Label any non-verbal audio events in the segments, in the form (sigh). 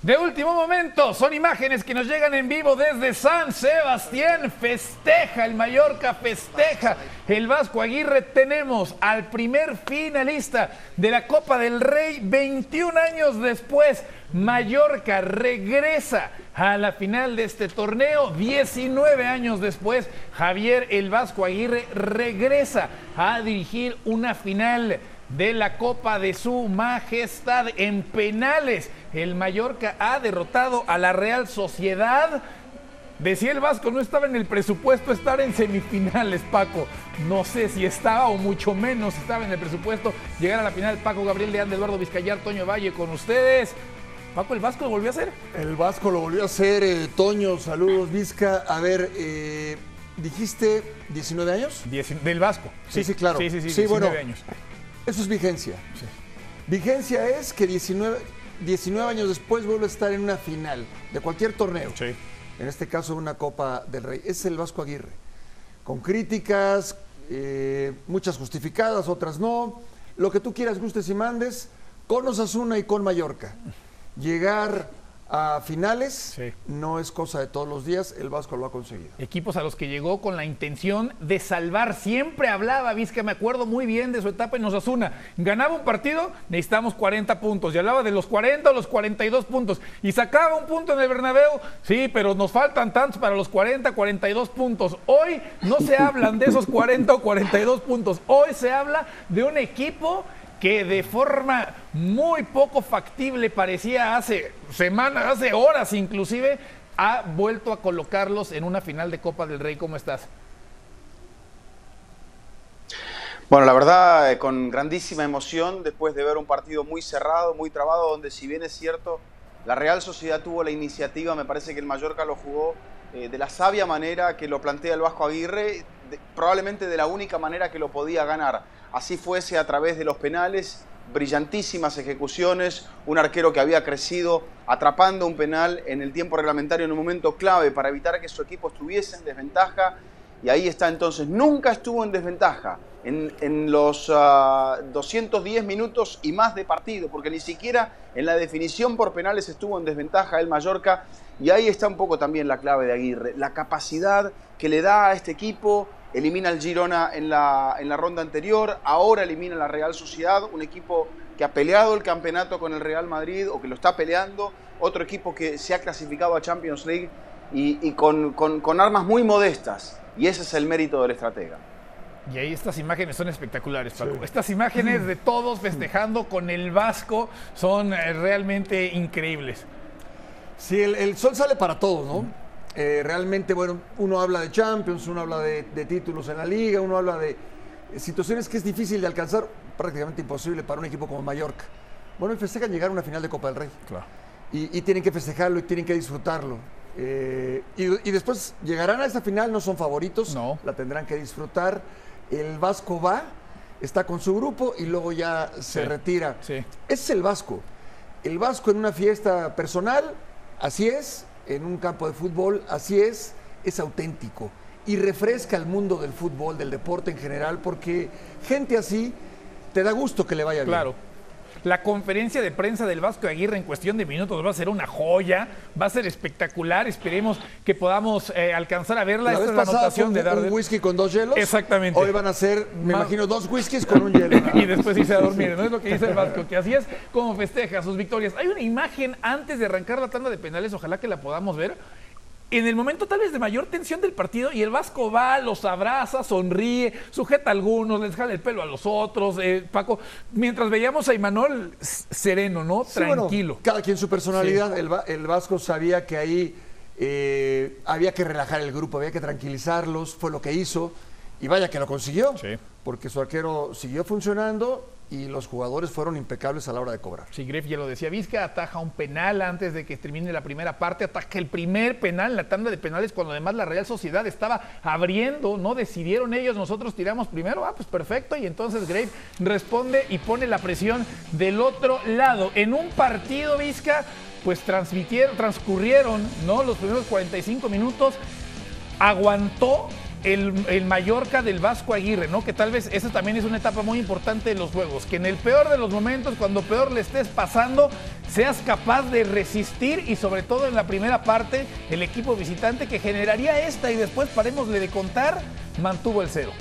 De último momento, son imágenes que nos llegan en vivo desde San Sebastián. Festeja el Mallorca, festeja el Vasco Aguirre. Tenemos al primer finalista de la Copa del Rey 21 años después. Mallorca regresa a la final de este torneo. 19 años después, Javier el Vasco Aguirre regresa a dirigir una final de la Copa de Su Majestad en penales. El Mallorca ha derrotado a la Real Sociedad. Decía el Vasco, no estaba en el presupuesto estar en semifinales, Paco. No sé si estaba o mucho menos estaba en el presupuesto llegar a la final. Paco Gabriel de Ande, Eduardo Vizcayar, Toño Valle con ustedes. Paco, ¿el Vasco lo volvió a hacer? El Vasco lo volvió a hacer. eh, Toño, saludos, Vizca. A ver, eh, dijiste 19 años. Dieci- del Vasco. Sí, sí, claro. Sí, sí, sí, Sí, 19 bueno. años. Eso es vigencia. Vigencia es que 19, 19 años después vuelve a estar en una final de cualquier torneo. Sí. En este caso, una Copa del Rey. Es el Vasco Aguirre. Con críticas, eh, muchas justificadas, otras no. Lo que tú quieras, gustes y mandes, con Osasuna y con Mallorca. Llegar a finales Sí. no es cosa de todos los días, el Vasco lo ha conseguido. Equipos a los que llegó con la intención de salvar. Siempre hablaba Vizca, me acuerdo muy bien de su etapa en Osasuna. Ganaba un partido, necesitamos 40 puntos. Y hablaba de los 40 o los 42 puntos. Y sacaba un punto en el Bernabéu. Sí, pero nos faltan tantos para los 40, 42 puntos. Hoy no se hablan de esos 40 o 42 puntos. Hoy se habla de un equipo que de forma muy poco factible parecía hace semanas, hace horas inclusive, ha vuelto a colocarlos en una final de Copa del Rey. ¿Cómo estás? Bueno, la verdad, eh, con grandísima emoción, después de ver un partido muy cerrado, muy trabado, donde si bien es cierto, la Real Sociedad tuvo la iniciativa, me parece que el Mallorca lo jugó eh, de la sabia manera que lo plantea el Vasco Aguirre, probablemente de la única manera que lo podía ganar. Así fuese a través de los penales, brillantísimas ejecuciones, un arquero que había crecido atrapando un penal en el tiempo reglamentario en un momento clave para evitar que su equipo estuviese en desventaja y ahí está entonces, nunca estuvo en desventaja en, los ah, 210 minutos y más de partido, porque ni siquiera en la definición por penales estuvo en desventaja el Mallorca. Y ahí está un poco también la clave de Aguirre, la capacidad que le da a este equipo. Elimina al Girona en la, en la ronda anterior, ahora elimina la Real Sociedad, un equipo que ha peleado el campeonato con el Real Madrid o que lo está peleando, otro equipo que se ha clasificado a Champions League y, y con, con- con armas muy modestas. Y ese es el mérito del estratega. Y ahí estas imágenes son espectaculares, Paco. Estas imágenes de todos festejando con el Vasco son eh, realmente increíbles. Sí, el, el sol sale para todos, ¿no? Eh, realmente, bueno, uno habla de Champions, uno habla de, de títulos en la liga, uno habla de situaciones que es difícil de alcanzar, prácticamente imposible para un equipo como Mallorca. Bueno, y festejan llegar a una final de Copa del Rey. Claro. Y, y tienen que festejarlo y tienen que disfrutarlo. Eh, y, y después llegarán a esa final, no son favoritos, No. la tendrán que disfrutar. El Vasco va, está con su grupo y luego ya se Sí, retira. sí. Ese es el Vasco. El Vasco en una fiesta personal, así es, en un campo de fútbol, así es, es auténtico y refresca el mundo del fútbol, del deporte en general, porque gente así te da gusto que le vaya bien. Claro. La conferencia de prensa del Vasco de Aguirre en cuestión de minutos va a ser una joya, va a ser espectacular. Esperemos que podamos eh, alcanzar a verla. La Esta vez es la anotación un, de Darder. un whisky con dos hielos. Exactamente. Hoy van a ser, me Ma- imagino, dos whiskies con un hielo. (laughs) y después irse a dormir. No es lo que dice el Vasco, que así es como festeja sus victorias. Hay una imagen antes de arrancar la tanda de penales, ojalá que la podamos ver. En el momento tal vez de mayor tensión del partido y el Vasco va, los abraza, sonríe, sujeta a algunos, les jala el pelo a los otros. eh, Paco, mientras veíamos a Imanol sereno, ¿no? Sí, bueno, Tranquilo. cada quien su personalidad. El, Va- el Vasco sabía que ahí eh, había que relajar el grupo, había que tranquilizarlos, fue lo que hizo. Y vaya que lo consiguió, porque su arquero siguió funcionando y los jugadores fueron impecables a la hora de cobrar. Sí, Greff ya lo decía, Vizca ataja un penal antes de que termine la primera parte, ataja el primer penal en la tanda de penales cuando además la Real Sociedad estaba abriendo, no decidieron ellos, nosotros tiramos primero, ah, pues perfecto, y entonces Grave responde y pone la presión del otro lado. En un partido, Vizca, pues transmitieron, transcurrieron, ¿no? Los primeros 45 minutos, aguantó el, Mallorca del Vasco Aguirre, ¿no? Que tal vez esa también es una etapa muy importante de los juegos, que en el peor de los momentos, cuando peor le estés pasando, seas capaz de resistir y sobre todo en la primera parte, el equipo visitante que generaría esta y después parémosle de contar, mantuvo el cero.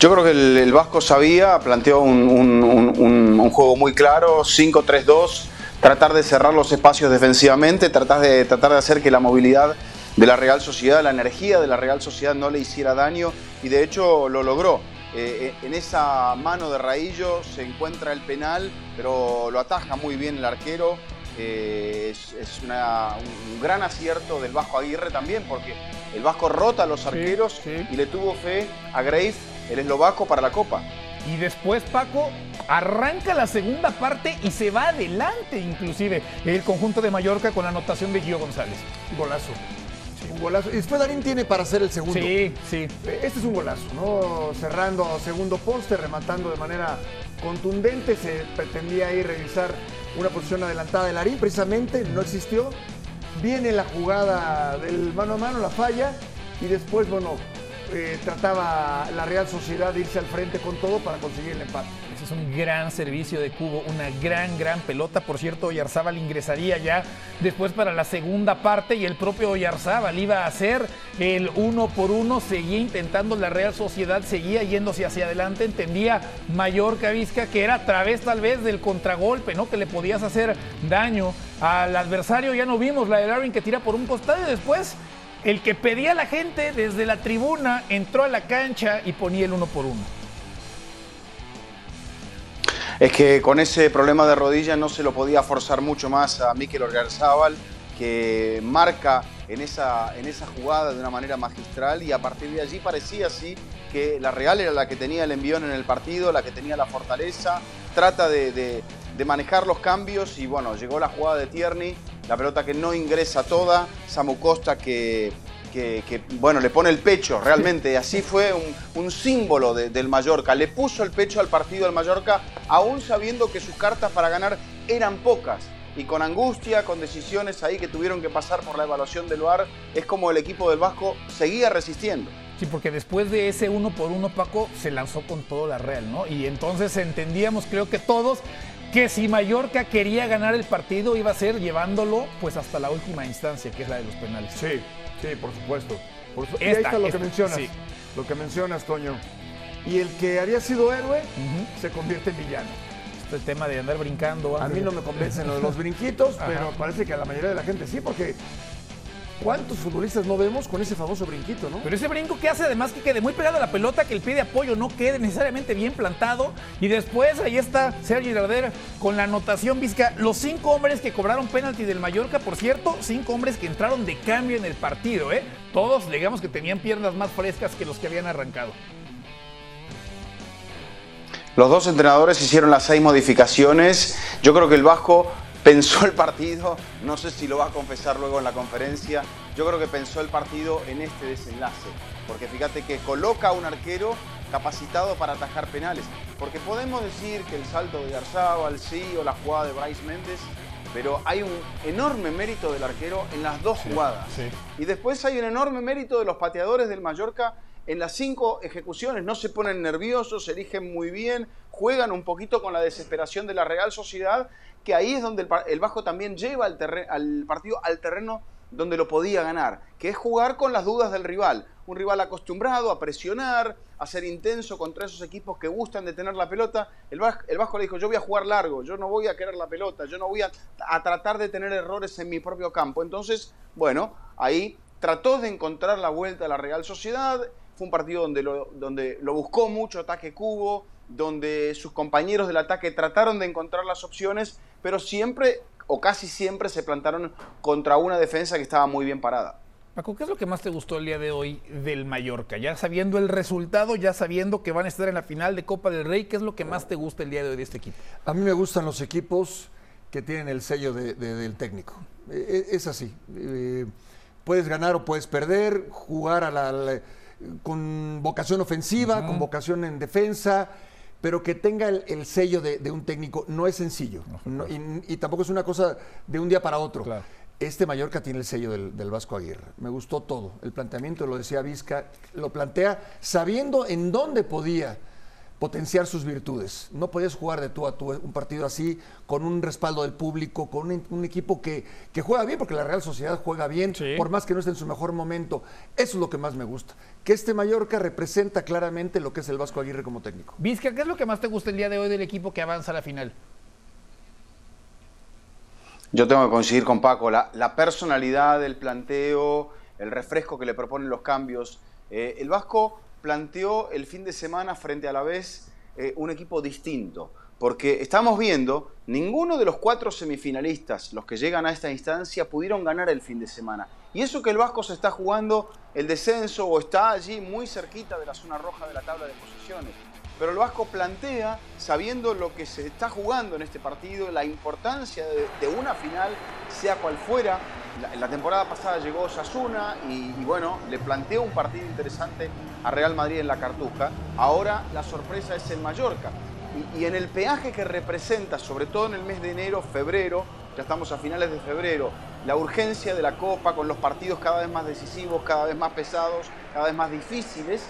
Yo creo que el, Vasco sabía, planteó un, un juego muy claro, 5-3-2, tratar de cerrar los espacios defensivamente, tratar de, tratar de hacer que la movilidad de la Real Sociedad, la energía de la Real Sociedad no le hiciera daño y de hecho lo logró. Eh, eh, en esa mano de Raillo se encuentra el penal, pero lo ataja muy bien el arquero. Eh, es, un gran acierto del Vasco Aguirre también, porque el Vasco rota a los arqueros y le tuvo fe a Grace, el eslovaco, para la Copa. Y después Paco arranca la segunda parte y se va adelante inclusive el conjunto de Mallorca con la anotación de Gio González. Golazo. Un golazo. Y después Darín tiene para hacer el segundo. Sí, sí. Este es un golazo, ¿no? Cerrando segundo poste, rematando de manera contundente. Se pretendía ahí revisar una posición adelantada de Larín, precisamente no existió. Viene la jugada del mano a mano, la falla, y después, bueno, eh, trataba la Real Sociedad de irse al frente con todo para conseguir el empate. Un gran servicio de Cubo, una gran, gran pelota. Por cierto, Oyarzábal ingresaría ya después para la segunda parte y el propio Oyarzábal iba a hacer el uno por uno, seguía intentando la Real Sociedad, seguía yéndose hacia adelante, entendía mayor Vizca que era a través tal vez del contragolpe, ¿no? Que le podías hacer daño al adversario. Ya no vimos la de Larin que tira por un costado y después el que pedía a la gente desde la tribuna entró a la cancha y ponía el uno por uno. Es que con ese problema de rodilla no se lo podía forzar mucho más a Mikel Orgarzábal, que marca en esa, en esa jugada de una manera magistral y a partir de allí parecía así que la Real era la que tenía el envión en el partido, la que tenía la fortaleza, trata de, de manejar los cambios y bueno, llegó la jugada de Tierney la pelota que no ingresa toda, Samu Costa que, bueno, le pone el pecho realmente, así fue un, símbolo del Mallorca, le puso el pecho al partido del Mallorca, aún sabiendo que sus cartas para ganar eran pocas. Y con angustia, con decisiones ahí que tuvieron que pasar por la evaluación del VAR, es como el equipo del Vasco seguía resistiendo. Sí, porque después de ese uno por uno, Paco se lanzó con todo la Real, ¿no? Y entonces entendíamos, creo que todos, que si Mallorca quería ganar el partido iba a ser llevándolo pues hasta la última instancia, que es la de los penales. Sí, sí, por supuesto. y ahí está lo que mencionas, lo que mencionas, Toño. Y el que había sido héroe se convierte en villano. Este tema de andar brincando. A mí no me convencen lo de los brinquitos, pero parece que a la mayoría de la gente sí, porque ¿Cuántos futbolistas no vemos con ese famoso brinquito, no? Pero ese brinco que hace además que quede muy pegado a la pelota, que el pie de apoyo no quede necesariamente bien plantado. Y después ahí está Sergio Girarder con la anotación Vizca. Los cinco hombres que cobraron penalti del Mallorca, por cierto, cinco hombres que entraron de cambio en el partido, ¿eh? Todos, digamos que tenían piernas más frescas que los que habían arrancado. Los dos entrenadores hicieron las seis modificaciones. Yo creo que el Vasco pensó el partido, no sé si lo va a confesar luego en la conferencia, yo creo que pensó el partido en este desenlace, porque fíjate que coloca a un arquero capacitado para atajar penales, porque podemos decir que el salto de Garzábal, sí, o la jugada de Bryce Méndez, pero hay un enorme mérito del arquero en las dos jugadas. Y después hay un enorme mérito de los pateadores del Mallorca en las cinco ejecuciones. No se ponen nerviosos, se eligen muy bien, juegan un poquito con la desesperación de la Real Sociedad que ahí es donde el, Vasco también lleva al, al partido al terreno donde lo podía ganar, que es jugar con las dudas del rival. Un rival acostumbrado a presionar, a ser intenso contra esos equipos que gustan de tener la pelota. El Vasco, el le dijo, yo voy a jugar largo, yo no voy a querer la pelota, yo no voy a, tratar de tener errores en mi propio campo. Entonces, bueno, ahí trató de encontrar la vuelta a la Real Sociedad. Fue un partido donde donde lo buscó mucho ataque cubo, donde sus compañeros del ataque trataron de encontrar las opciones, pero siempre o casi siempre se plantaron contra una defensa que estaba muy bien parada. Paco, ¿qué es lo que más te gustó el día de hoy del Mallorca? Ya sabiendo el resultado, ya sabiendo que van a estar en la final de Copa del Rey, ¿qué es lo que más te gusta el día de hoy de este equipo? A mí me gustan los equipos que tienen el sello del técnico. E, e, es así. Eh, puedes ganar o puedes perder, jugar a la, con vocación ofensiva, con vocación en defensa, pero que tenga el, sello de, un técnico no es sencillo. y, tampoco es una cosa de un día para otro. Este Mallorca tiene el sello del, del, Vasco Aguirre. Me gustó todo. El planteamiento, lo decía Vizca, lo plantea sabiendo en dónde podía potenciar sus virtudes. No podías jugar de tú a tú un partido así, con un respaldo del público, con un, equipo que, que, juega bien, porque la Real Sociedad juega bien, por más que no esté en su mejor momento. Eso es lo que más me gusta. Que este Mallorca representa claramente lo que es el Vasco Aguirre como técnico. Vizca, ¿qué es lo que más te gusta el día de hoy del equipo que avanza a la final? Yo tengo que coincidir con Paco, la, personalidad del planteo, el refresco que le proponen los cambios. Eh, el Vasco planteó el fin de semana frente a la vez eh, un equipo distinto, porque estamos viendo, ninguno de los cuatro semifinalistas, los que llegan a esta instancia, pudieron ganar el fin de semana. Y eso que el Vasco se está jugando el descenso o está allí muy cerquita de la zona roja de la tabla de posiciones. Pero el Vasco plantea, sabiendo lo que se está jugando en este partido, la importancia de, una final, sea cual fuera. La, la temporada pasada llegó Sasuna y, bueno, le planteó un partido interesante a Real Madrid en la Cartuja. Ahora la sorpresa es el Mallorca. Y, y en el peaje que representa, sobre todo en el mes de enero, febrero, ya estamos a finales de febrero, la urgencia de la Copa con los partidos cada vez más decisivos, cada vez más pesados, cada vez más difíciles,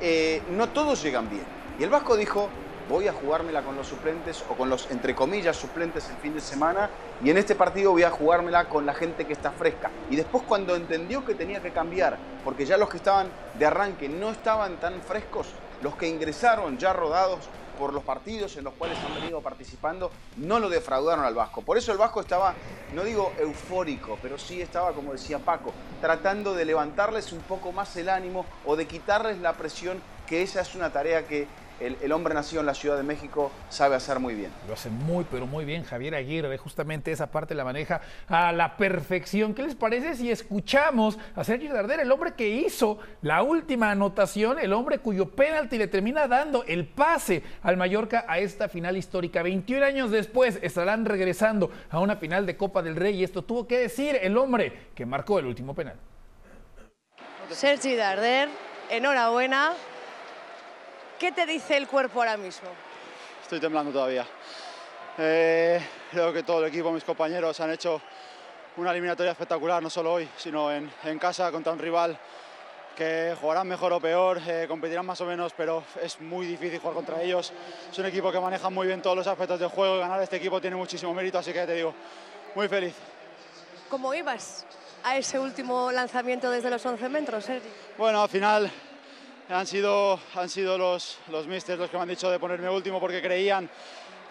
eh, no todos llegan bien. Y el Vasco dijo, voy a jugármela con los suplentes o con los, entre comillas, suplentes el fin de semana y en este partido voy a jugármela con la gente que está fresca. Y después cuando entendió que tenía que cambiar, porque ya los que estaban de arranque no estaban tan frescos, los que ingresaron ya rodados por los partidos en los cuales han venido participando, no lo defraudaron al Vasco. Por eso el Vasco estaba, no digo eufórico, pero sí estaba, como decía Paco, tratando de levantarles un poco más el ánimo o de quitarles la presión, que esa es una tarea que el, hombre nacido en la Ciudad de México sabe hacer muy bien. Lo hace muy, pero muy bien Javier Aguirre. Justamente esa parte la maneja a la perfección. ¿Qué les parece si escuchamos a Sergio Darder, el hombre que hizo la última anotación, el hombre cuyo penalti le termina dando el pase al Mallorca a esta final histórica? 21 años después estarán regresando a una final de Copa del Rey y esto tuvo que decir el hombre que marcó el último penal. Sergi Darder, enhorabuena ¿Qué te dice el cuerpo ahora mismo? Estoy temblando todavía. Eh, creo que todo el equipo, mis compañeros, han hecho una eliminatoria espectacular, no solo hoy, sino en, casa contra un rival que jugarán mejor o peor, eh, competirán más o menos, pero es muy difícil jugar contra ellos. Es un equipo que maneja muy bien todos los aspectos del juego y ganar este equipo tiene muchísimo mérito, así que te digo, muy feliz. ¿Cómo ibas a ese último lanzamiento desde los 11 metros, Sergi? Bueno, al final han sido, han sido los, los misters los que me han dicho de ponerme último porque creían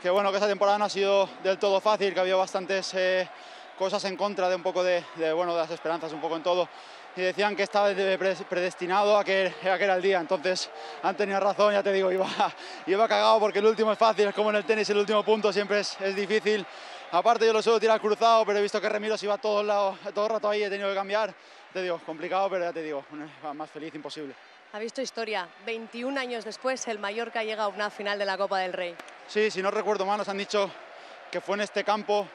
que, bueno, que esta temporada no ha sido del todo fácil, que había bastantes eh, cosas en contra de un poco de, bueno, de las esperanzas, un poco en todo. Y decían que estaba predestinado a que, a que era el día. Entonces han tenido razón, ya te digo, iba, (laughs) iba cagado porque el último es fácil, es como en el tenis, el último punto siempre es, es difícil. Aparte yo lo suelo tirar cruzado, pero he visto que Remiro iba todo, lado, todo el rato ahí, he tenido que cambiar. Te digo, complicado, pero ya te digo, más feliz imposible. Ha visto historia. 21 años después, el Mallorca llega a una final de la Copa del Rey. Sí, si no recuerdo mal, nos han dicho que fue en este campo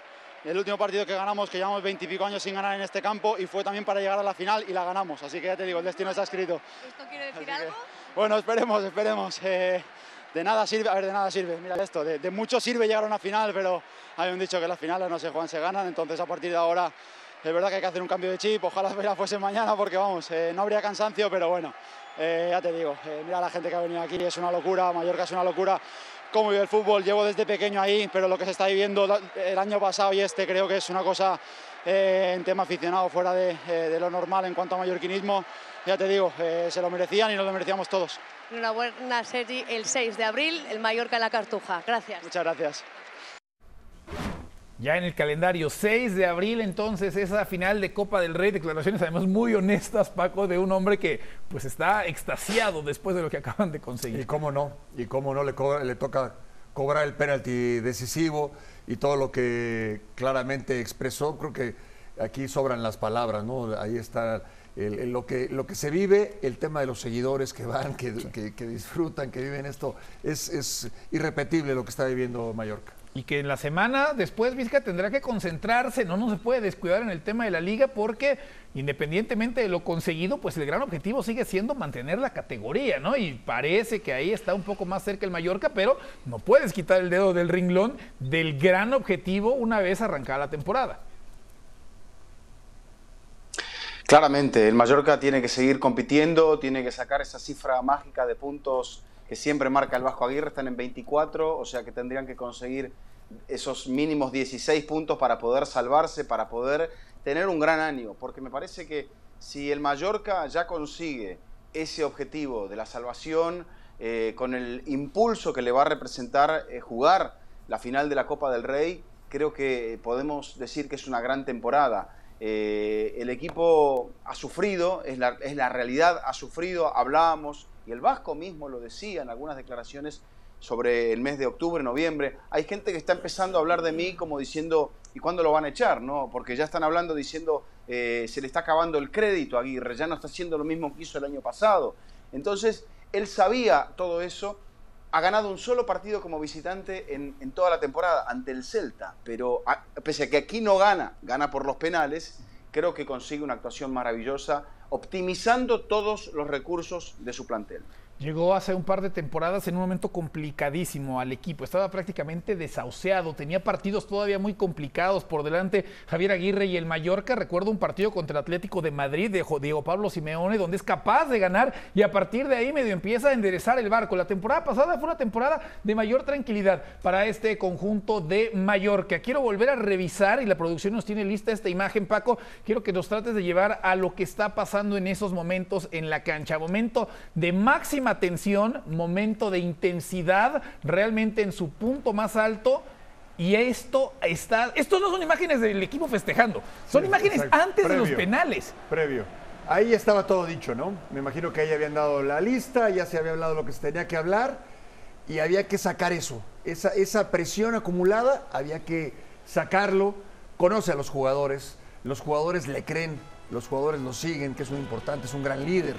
el último partido que ganamos, que llevamos 20 y pico años sin ganar en este campo, y fue también para llegar a la final y la ganamos. Así que ya te digo, el destino está escrito. ¿Esto quiere decir algo? bueno, esperemos, esperemos. Eh, de nada sirve, a ver, de nada sirve. Mira esto, de, de, mucho sirve llegar a una final, pero hay un dicho que las finales no se juegan, se ganan. Entonces, a partir de ahora, es verdad que hay que hacer un cambio de chip. Ojalá fuese mañana, porque vamos, eh, no habría cansancio, pero bueno, eh, ya te digo, eh, mira la gente que ha venido aquí, es una locura, Mallorca es una locura. Cómo vive el fútbol, llevo desde pequeño ahí, pero lo que se está viviendo el año pasado y este creo que es una cosa eh, en tema aficionado fuera de, lo normal en cuanto a mallorquinismo. Ya te digo, se lo merecían y nos lo merecíamos todos. Enhorabuena, Sergi, el 6 de abril, el Mallorca en la Cartuja. Gracias. Muchas gracias. Ya en el calendario 6 de abril, entonces, esa final de Copa del Rey, declaraciones además muy honestas, Paco, de un hombre que pues está extasiado después de lo que acaban de conseguir. Y cómo no, y cómo no le, le toca cobrar el penalti decisivo, y todo lo que claramente expresó, creo que aquí sobran las palabras, ¿no? Ahí está lo, que, lo que se vive, el tema de los seguidores que van, que, disfrutan, que viven esto, es, es irrepetible lo que está viviendo Mallorca y que en la semana después Vizca tendrá que concentrarse, no, no se puede descuidar en el tema de la liga porque independientemente de lo conseguido, pues el gran objetivo sigue siendo mantener la categoría, ¿no? Y parece que ahí está un poco más cerca el Mallorca, pero no puedes quitar el dedo del ringlón del gran objetivo una vez arrancada la temporada. Claramente, el Mallorca tiene que seguir compitiendo, tiene que sacar esa cifra mágica de puntos que siempre marca el Vasco Aguirre, están en 24, o sea que tendrían que conseguir esos mínimos 16 puntos para poder salvarse, para poder tener un gran año, porque me parece que si el Mallorca ya consigue ese objetivo de la salvación, eh, con el impulso que le va a representar eh, jugar la final de la Copa del Rey, creo que podemos decir que es una gran temporada. Eh, el equipo ha sufrido, es la, es la realidad, ha sufrido, hablábamos y el Vasco mismo lo decía en algunas declaraciones sobre el mes de octubre, noviembre. Hay gente que está empezando a hablar de mí como diciendo, ¿y cuándo lo van a echar? ¿no? Porque ya están hablando diciendo, eh, se le está acabando el crédito a Aguirre, ya no está haciendo lo mismo que hizo el año pasado. Entonces, él sabía todo eso, ha ganado un solo partido como visitante en, en toda la temporada ante el Celta, pero pese a que aquí no gana, gana por los penales, creo que consigue una actuación maravillosa optimizando todos los recursos de su plantel. Llegó hace un par de temporadas en un momento complicadísimo al equipo. Estaba prácticamente desahuciado. Tenía partidos todavía muy complicados por delante. Javier Aguirre y el Mallorca. Recuerdo un partido contra el Atlético de Madrid de Diego Pablo Simeone, donde es capaz de ganar y a partir de ahí medio empieza a enderezar el barco. La temporada pasada fue una temporada de mayor tranquilidad para este conjunto de Mallorca. Quiero volver a revisar y la producción nos tiene lista esta imagen, Paco. Quiero que nos trates de llevar a lo que está pasando en esos momentos en la cancha. Momento de máxima atención, momento de intensidad, realmente en su punto más alto. Y esto está, esto no son imágenes del equipo festejando, son imágenes antes de los penales. Previo. Ahí estaba todo dicho, ¿no? Me imagino que ahí habían dado la lista, ya se había hablado lo que se tenía que hablar y había que sacar eso. Esa, esa presión acumulada, había que sacarlo. Conoce a los jugadores, los jugadores le creen, los jugadores lo siguen, que es muy importante, es un gran líder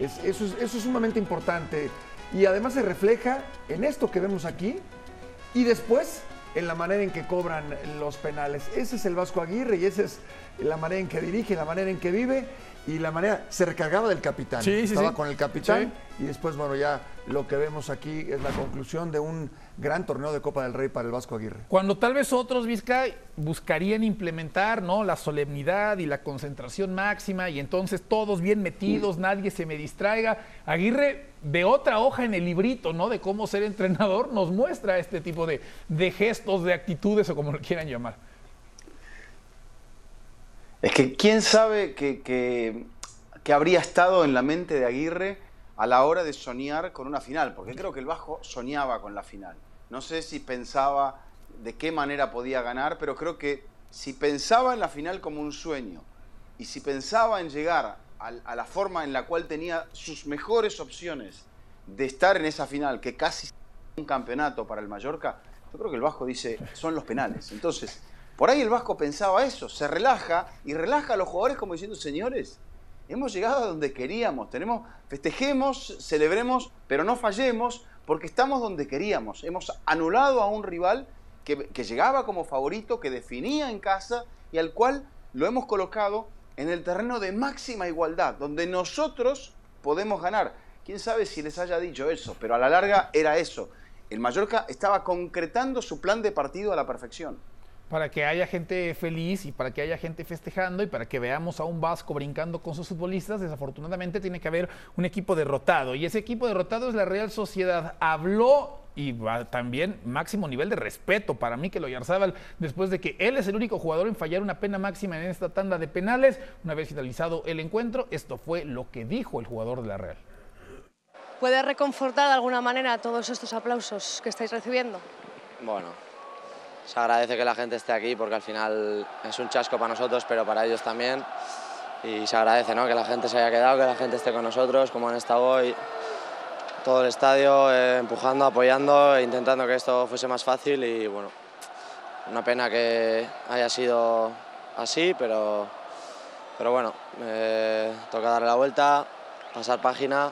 eso, es, sumamente importante y además se refleja en esto que vemos aquí y después en la manera en que cobran los penales. Ese es el Vasco Aguirre y esa es la manera en que dirige, la manera en que vive y la manera se recargaba del capitán. Estaba con el capitán y después, bueno, ya lo que vemos aquí es la conclusión de un gran torneo de Copa del Rey para el Vasco Aguirre. Cuando tal vez otros Vizcay buscarían implementar ¿no? la solemnidad y la concentración máxima y entonces todos bien metidos, nadie se me distraiga. Aguirre de otra hoja en el librito ¿no? de cómo ser entrenador nos muestra este tipo de, de gestos, de actitudes o como lo quieran llamar. Es que quién sabe que, que, que habría estado en la mente de Aguirre a la hora de soñar con una final, porque creo que el Bajo soñaba con la final. No sé si pensaba de qué manera podía ganar, pero creo que si pensaba en la final como un sueño y si pensaba en llegar a, la forma en la cual tenía sus mejores opciones de estar en esa final, que casi un campeonato para el Mallorca, yo creo que el Vasco dice, son los penales. Entonces, por ahí el Vasco pensaba eso, se relaja y relaja a los jugadores como diciendo, señores, hemos llegado a donde queríamos, tenemos, festejemos, celebremos, pero no fallemos, porque estamos donde queríamos. Hemos anulado a un rival que, llegaba como favorito, que definía en casa y al cual lo hemos colocado en el terreno de máxima igualdad, donde nosotros podemos ganar. Quién sabe si les haya dicho eso, pero a la larga era eso. El Mallorca estaba concretando su plan de partido a la perfección para que haya gente feliz y para que haya gente festejando y para que veamos a un Vasco brincando con sus futbolistas, desafortunadamente tiene que haber un equipo derrotado. Y ese equipo derrotado es la Real Sociedad. Habló y también máximo nivel de respeto para mí que lo Yarzábal después de que él es el único jugador en fallar una pena máxima en esta tanda de penales. Una vez finalizado el encuentro, esto fue lo que dijo el jugador de la Real. ¿Puede reconfortar de alguna manera todos estos aplausos que estáis recibiendo? Bueno, se agradece que la gente esté aquí porque al final es un chasco para nosotros, pero para ellos también. Y se agradece ¿no? que la gente se haya quedado, que la gente esté con nosotros, como han estado hoy, todo el estadio eh, empujando, apoyando, e intentando que esto fuese más fácil y bueno, una pena que haya sido así, pero, pero bueno, eh, toca darle la vuelta, pasar página,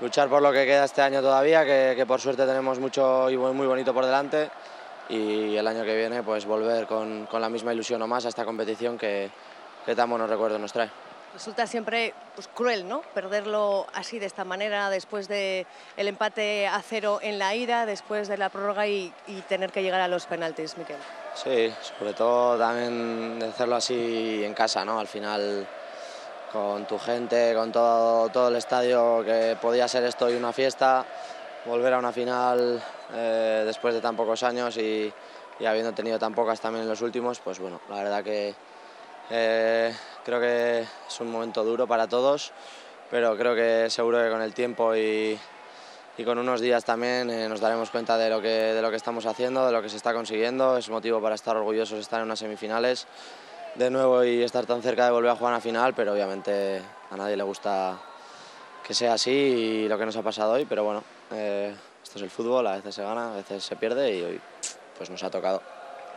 luchar por lo que queda este año todavía, que, por suerte tenemos mucho y muy bonito por delante y el año que viene pues volver con, con la misma ilusión o más a esta competición que, que tan buenos recuerdos nos trae resulta siempre pues, cruel, ¿no? Perderlo así, de esta manera, después del el empate a cero en la ida, después de la prórroga y, tener que llegar a los penaltis, Miquel. Sí, sobre todo también de hacerlo así en casa, ¿no? Al final con tu gente, con todo, todo el estadio, que podía ser esto y una fiesta, volver a una final eh, después de tan pocos años y, y habiendo tenido tan pocas también en los últimos, pues bueno, la verdad que eh, creo que es un momento duro para todos, pero creo que seguro que con el tiempo y, con unos días también eh, nos daremos cuenta de lo, que, de lo que estamos haciendo, de lo que se está consiguiendo. Es motivo para estar orgullosos de estar en unas semifinales de nuevo y estar tan cerca de volver a jugar a final, pero obviamente a nadie le gusta que sea así y lo que nos ha pasado hoy, pero bueno, esto es el fútbol, a veces se gana, a veces se pierde y hoy pues nos ha tocado.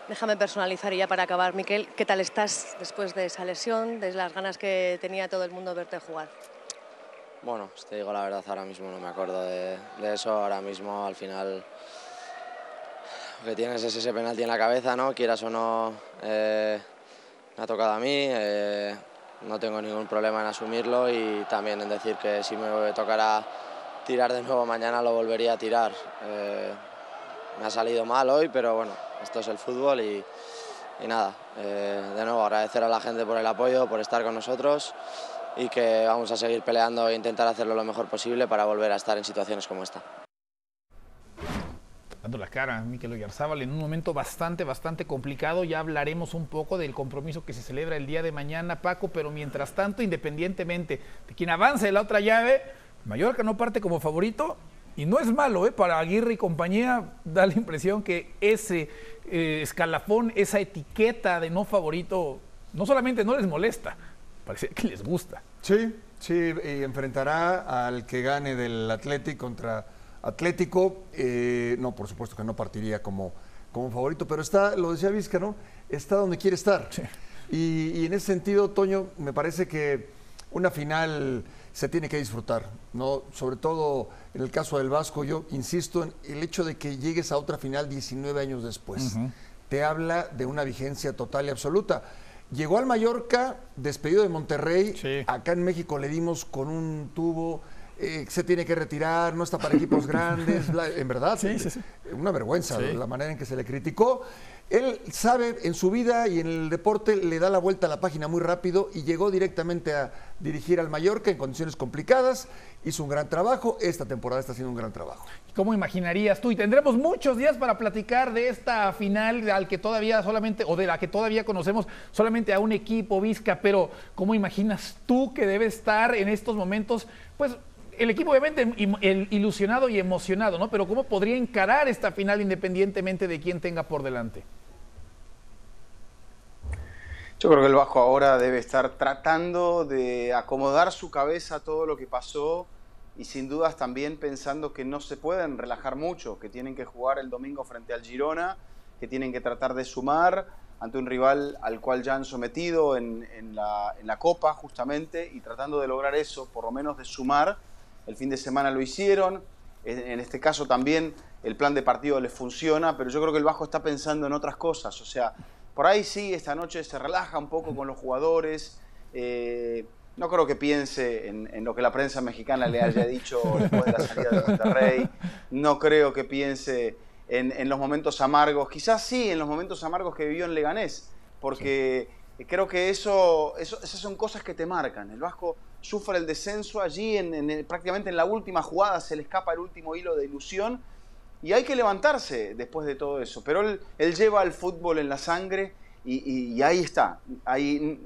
Déjame personalizar y ya para acabar, Miquel, ¿qué tal estás después de esa lesión, de las ganas que tenía todo el mundo verte jugar? Bueno, te digo la verdad, ahora mismo no me acuerdo de, eso, ahora mismo al final lo que tienes es ese penalti en la cabeza, ¿no? Quieras o no, eh, me ha tocado a mí, eh, no tengo ningún problema en asumirlo y también en decir que si me tocara tirar de nuevo mañana lo volvería a tirar. Eh, me ha salido mal hoy, pero bueno, esto es el fútbol y, nada, eh, de nuevo agradecer a la gente por el apoyo, por estar con nosotros y que vamos a seguir peleando e intentar hacerlo lo mejor posible para volver a estar en situaciones como esta. Dando la cara a Miquel Oyarzábal en un momento bastante, bastante complicado. Ya hablaremos un poco del compromiso que se celebra el día de mañana, Paco, pero mientras tanto, independientemente de quien avance la otra llave, Mallorca no parte como favorito y no es malo, ¿eh? para Aguirre y compañía da la impresión que ese eh, escalafón, esa etiqueta de no favorito, no solamente no les molesta, parece que les gusta. Sí, sí, y enfrentará al que gane del Atlético contra Atlético. Eh, no, por supuesto que no partiría como, como favorito, pero está, lo decía Vizca, ¿no? Está donde quiere estar. Y, y en ese sentido, Toño, me parece que una final se tiene que disfrutar, ¿no? Sobre todo en el caso del Vasco, yo insisto en el hecho de que llegues a otra final 19 años después. Te habla de una vigencia total y absoluta. Llegó al Mallorca, despedido de Monterrey. Acá en México le dimos con un tubo. Eh, se tiene que retirar, no está para equipos grandes. en verdad, una vergüenza la manera en que se le criticó. Él sabe en su vida y en el deporte le da la vuelta a la página muy rápido y llegó directamente a dirigir al Mallorca en condiciones complicadas. Hizo un gran trabajo. Esta temporada está haciendo un gran trabajo. ¿Cómo imaginarías tú? Y tendremos muchos días para platicar de esta final al que todavía solamente, o de la que todavía conocemos solamente a un equipo, Vizca, pero ¿cómo imaginas tú que debe estar en estos momentos? Pues el equipo obviamente ilusionado y emocionado, ¿no? Pero ¿cómo podría encarar esta final independientemente de quién tenga por delante? Yo creo que el Vasco ahora debe estar tratando de acomodar su cabeza a todo lo que pasó y sin dudas también pensando que no se pueden relajar mucho, que tienen que jugar el domingo frente al Girona, que tienen que tratar de sumar ante un rival al cual ya han sometido en la Copa justamente y tratando de lograr eso, por lo menos de sumar. El fin de semana lo hicieron, en este caso también el plan de partido les funciona, pero yo creo que el Vasco está pensando en otras cosas, o sea, por ahí sí, esta noche se relaja un poco con los jugadores. Eh, no creo que piense en, lo que la prensa mexicana le haya dicho (laughs) después de la salida de Monterrey. No creo que piense en, los momentos amargos. Quizás sí en los momentos amargos que vivió en Leganés. Porque creo que eso, esas son cosas que te marcan. El Vasco sufre el descenso allí, en, prácticamente en la última jugada se le escapa el último hilo de ilusión y hay que levantarse después de todo eso. Pero él, lleva el fútbol en la sangre y, ahí está. Ahí,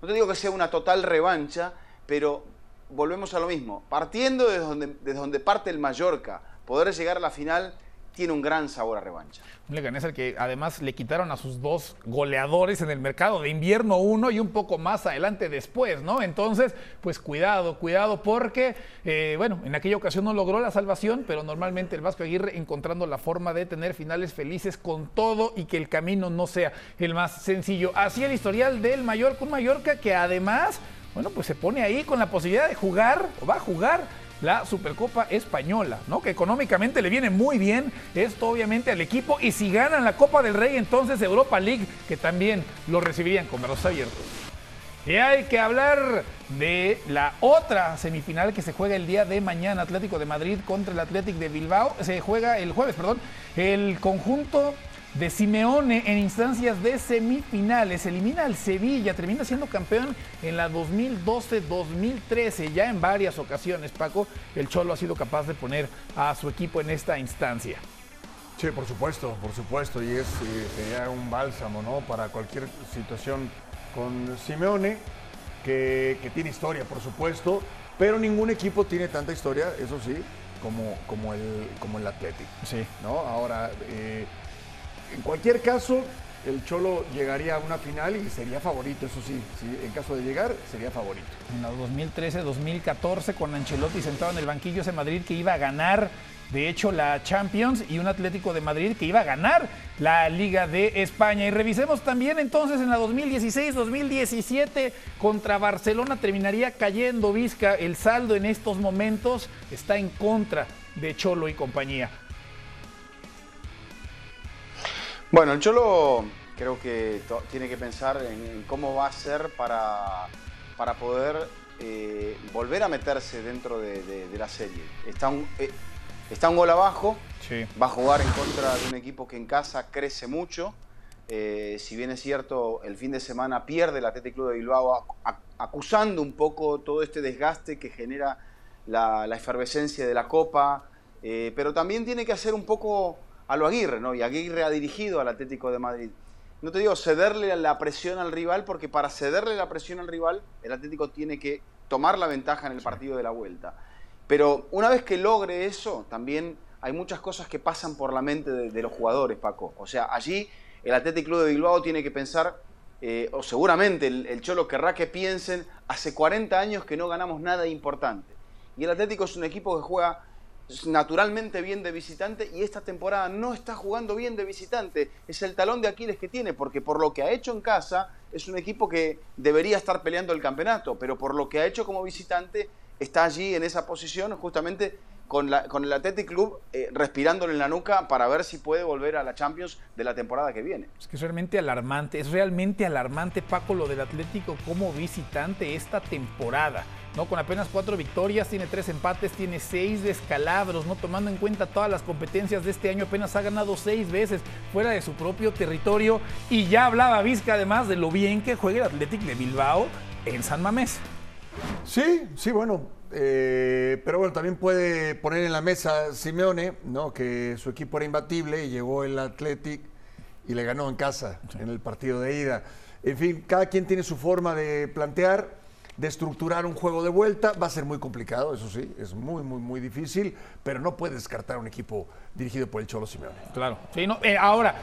no te digo que sea una total revancha, pero volvemos a lo mismo. Partiendo desde donde, desde donde parte el Mallorca, poder llegar a la final tiene un gran sabor a revancha. Un Leganés al que además le quitaron a sus dos goleadores en el mercado de invierno uno y un poco más adelante después, ¿no? Entonces, pues cuidado, cuidado porque, eh, bueno, en aquella ocasión no logró la salvación, pero normalmente el Vasco Aguirre encontrando la forma de tener finales felices con todo y que el camino no sea el más sencillo. Así el historial del Mallorca, un Mallorca que además, bueno, pues se pone ahí con la posibilidad de jugar, o va a jugar la Supercopa Española, ¿no? Que económicamente le viene muy bien esto obviamente al equipo y si ganan la Copa del Rey entonces Europa League que también lo recibirían con brazos abiertos. Y hay que hablar de la otra semifinal que se juega el día de mañana, Atlético de Madrid contra el Atlético de Bilbao. Se juega el jueves, perdón. El conjunto de Simeone en instancias de semifinales. Elimina al Sevilla, termina siendo campeón en la 2012-2013. Ya en varias ocasiones, Paco, el Cholo ha sido capaz de poner a su equipo en esta instancia. Sí, por supuesto, por supuesto. Y es eh, sería un bálsamo, ¿no? Para cualquier situación con Simeone, que, que, tiene historia, por supuesto. Pero ningún equipo tiene tanta historia, eso sí, como, como, el, como el Atlético. Sí. ¿no? Ahora, eh, en cualquier caso, el Cholo llegaría a una final y sería favorito, eso sí, en caso de llegar, sería favorito. En la 2013-2014, con Ancelotti sentado en el banquillo ese Madrid que iba a ganar, de hecho, la Champions y un Atlético de Madrid que iba a ganar la Liga de España. Y revisemos también entonces en la 2016-2017 contra Barcelona terminaría cayendo Vizca. El saldo en estos momentos está en contra de Cholo y compañía. Bueno, el Cholo creo que tiene que pensar en, cómo va a ser para, para poder eh, volver a meterse dentro de, la serie. Está un, eh, está un gol abajo, va a jugar en contra de un equipo que en casa crece mucho. Eh, si bien es cierto, el fin de semana pierde el Atlético Club de Bilbao acusando un poco todo este desgaste que genera la, la efervescencia de la Copa, pero también tiene que hacer un poco a lo Aguirre, ¿no? Y Aguirre ha dirigido al Atlético de Madrid. No te digo cederle la presión al rival, porque para cederle la presión al rival, el Atlético tiene que tomar la ventaja en el partido de la vuelta. Pero una vez que logre eso, también hay muchas cosas que pasan por la mente de, los jugadores, Paco. O sea, allí el Atlético Club de Bilbao tiene que pensar, eh, o seguramente el, el Cholo querrá que piensen, hace 40 años que no ganamos nada importante. Y el Atlético es un equipo que juega naturalmente bien de visitante y esta temporada no está jugando bien de visitante. Es el talón de Aquiles que tiene, porque por lo que ha hecho en casa es un equipo que debería estar peleando el campeonato, pero por lo que ha hecho como visitante está allí en esa posición justamente con, la, con el Athletic Club eh, respirándole en la nuca para ver si puede volver a la Champions de la temporada que viene. Es que es realmente alarmante, es realmente alarmante Paco lo del Atlético como visitante esta temporada. ¿No? Con apenas cuatro victorias, tiene tres empates, tiene seis descalabros, ¿no? Tomando en cuenta todas las competencias de este año, apenas ha ganado seis veces fuera de su propio territorio. Y ya hablaba Vizca además de lo bien que juega el Athletic de Bilbao en San Mamés. Sí, sí, bueno. Eh, pero bueno, también puede poner en la mesa Simeone, ¿no? Que su equipo era imbatible y llegó el Athletic y le ganó en casa en el partido de ida. En fin, cada quien tiene su forma de plantear de estructurar un juego de vuelta. Va a ser muy complicado, eso sí, es muy, muy, muy difícil, pero no puede descartar un equipo dirigido por el Cholo Simeone. Claro. Sí, no, eh, ahora,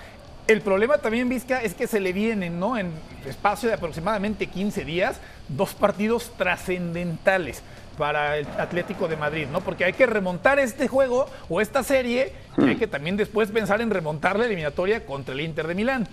el problema también, Vizca, es que se le vienen, ¿no? En espacio de aproximadamente 15 días, dos partidos trascendentales para el Atlético de Madrid, ¿no? Porque hay que remontar este juego o esta serie y hay que también después pensar en remontar la eliminatoria contra el Inter de Milán.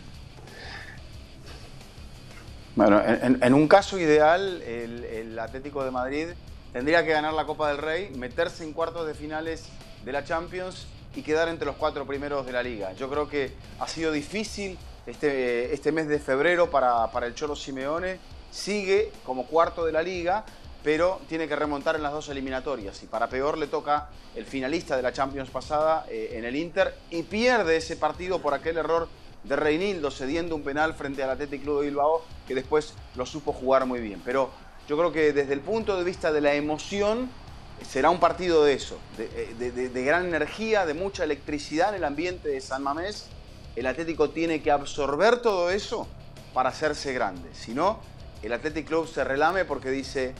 Bueno, en, un caso ideal, el, Atlético de Madrid tendría que ganar la Copa del Rey, meterse en cuartos de finales de la Champions y quedar entre los cuatro primeros de la liga. Yo creo que ha sido difícil este, este mes de febrero para, el Cholo Simeone. Sigue como cuarto de la liga, pero tiene que remontar en las dos eliminatorias. Y para peor le toca el finalista de la Champions pasada eh, en el Inter y pierde ese partido por aquel error de Reinildo cediendo un penal frente al Athletic Club de Bilbao, que después lo supo jugar muy bien. Pero yo creo que desde el punto de vista de la emoción, será un partido de eso, de, gran energía, de mucha electricidad en el ambiente de San Mamés. El Atlético tiene que absorber todo eso para hacerse grande. Si no, el Athletic Club se relame porque dice,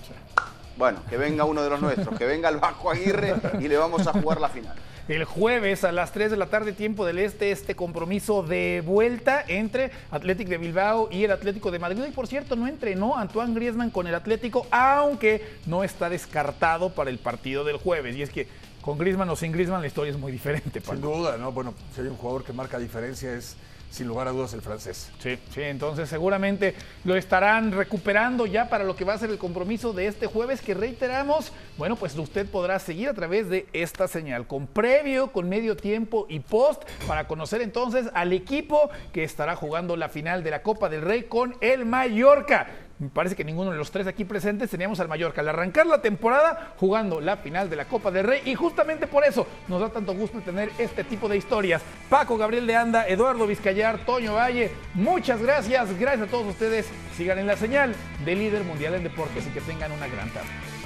bueno, que venga uno de los nuestros, que venga el Vasco Aguirre y le vamos a jugar la final. El jueves a las 3 de la tarde, tiempo del este, este compromiso de vuelta entre Atlético de Bilbao y el Atlético de Madrid. Y por cierto, no entrenó Antoine Griezmann con el Atlético, aunque no está descartado para el partido del jueves. Y es que con Griezmann o sin Griezmann la historia es muy diferente. Sin duda, ¿no? Bueno, si hay un jugador que marca diferencia es sin lugar a dudas el francés. Sí, sí, entonces seguramente lo estarán recuperando ya para lo que va a ser el compromiso de este jueves que reiteramos, bueno, pues usted podrá seguir a través de esta señal con previo, con medio tiempo y post para conocer entonces al equipo que estará jugando la final de la Copa del Rey con el Mallorca. Me parece que ninguno de los tres aquí presentes teníamos al Mallorca al arrancar la temporada jugando la final de la Copa del Rey y justamente por eso nos da tanto gusto tener este tipo de historias. Paco Gabriel de Anda, Eduardo Vizcayar, Toño Valle, muchas gracias, gracias a todos ustedes. Sigan en la señal de líder mundial en deportes y que tengan una gran tarde.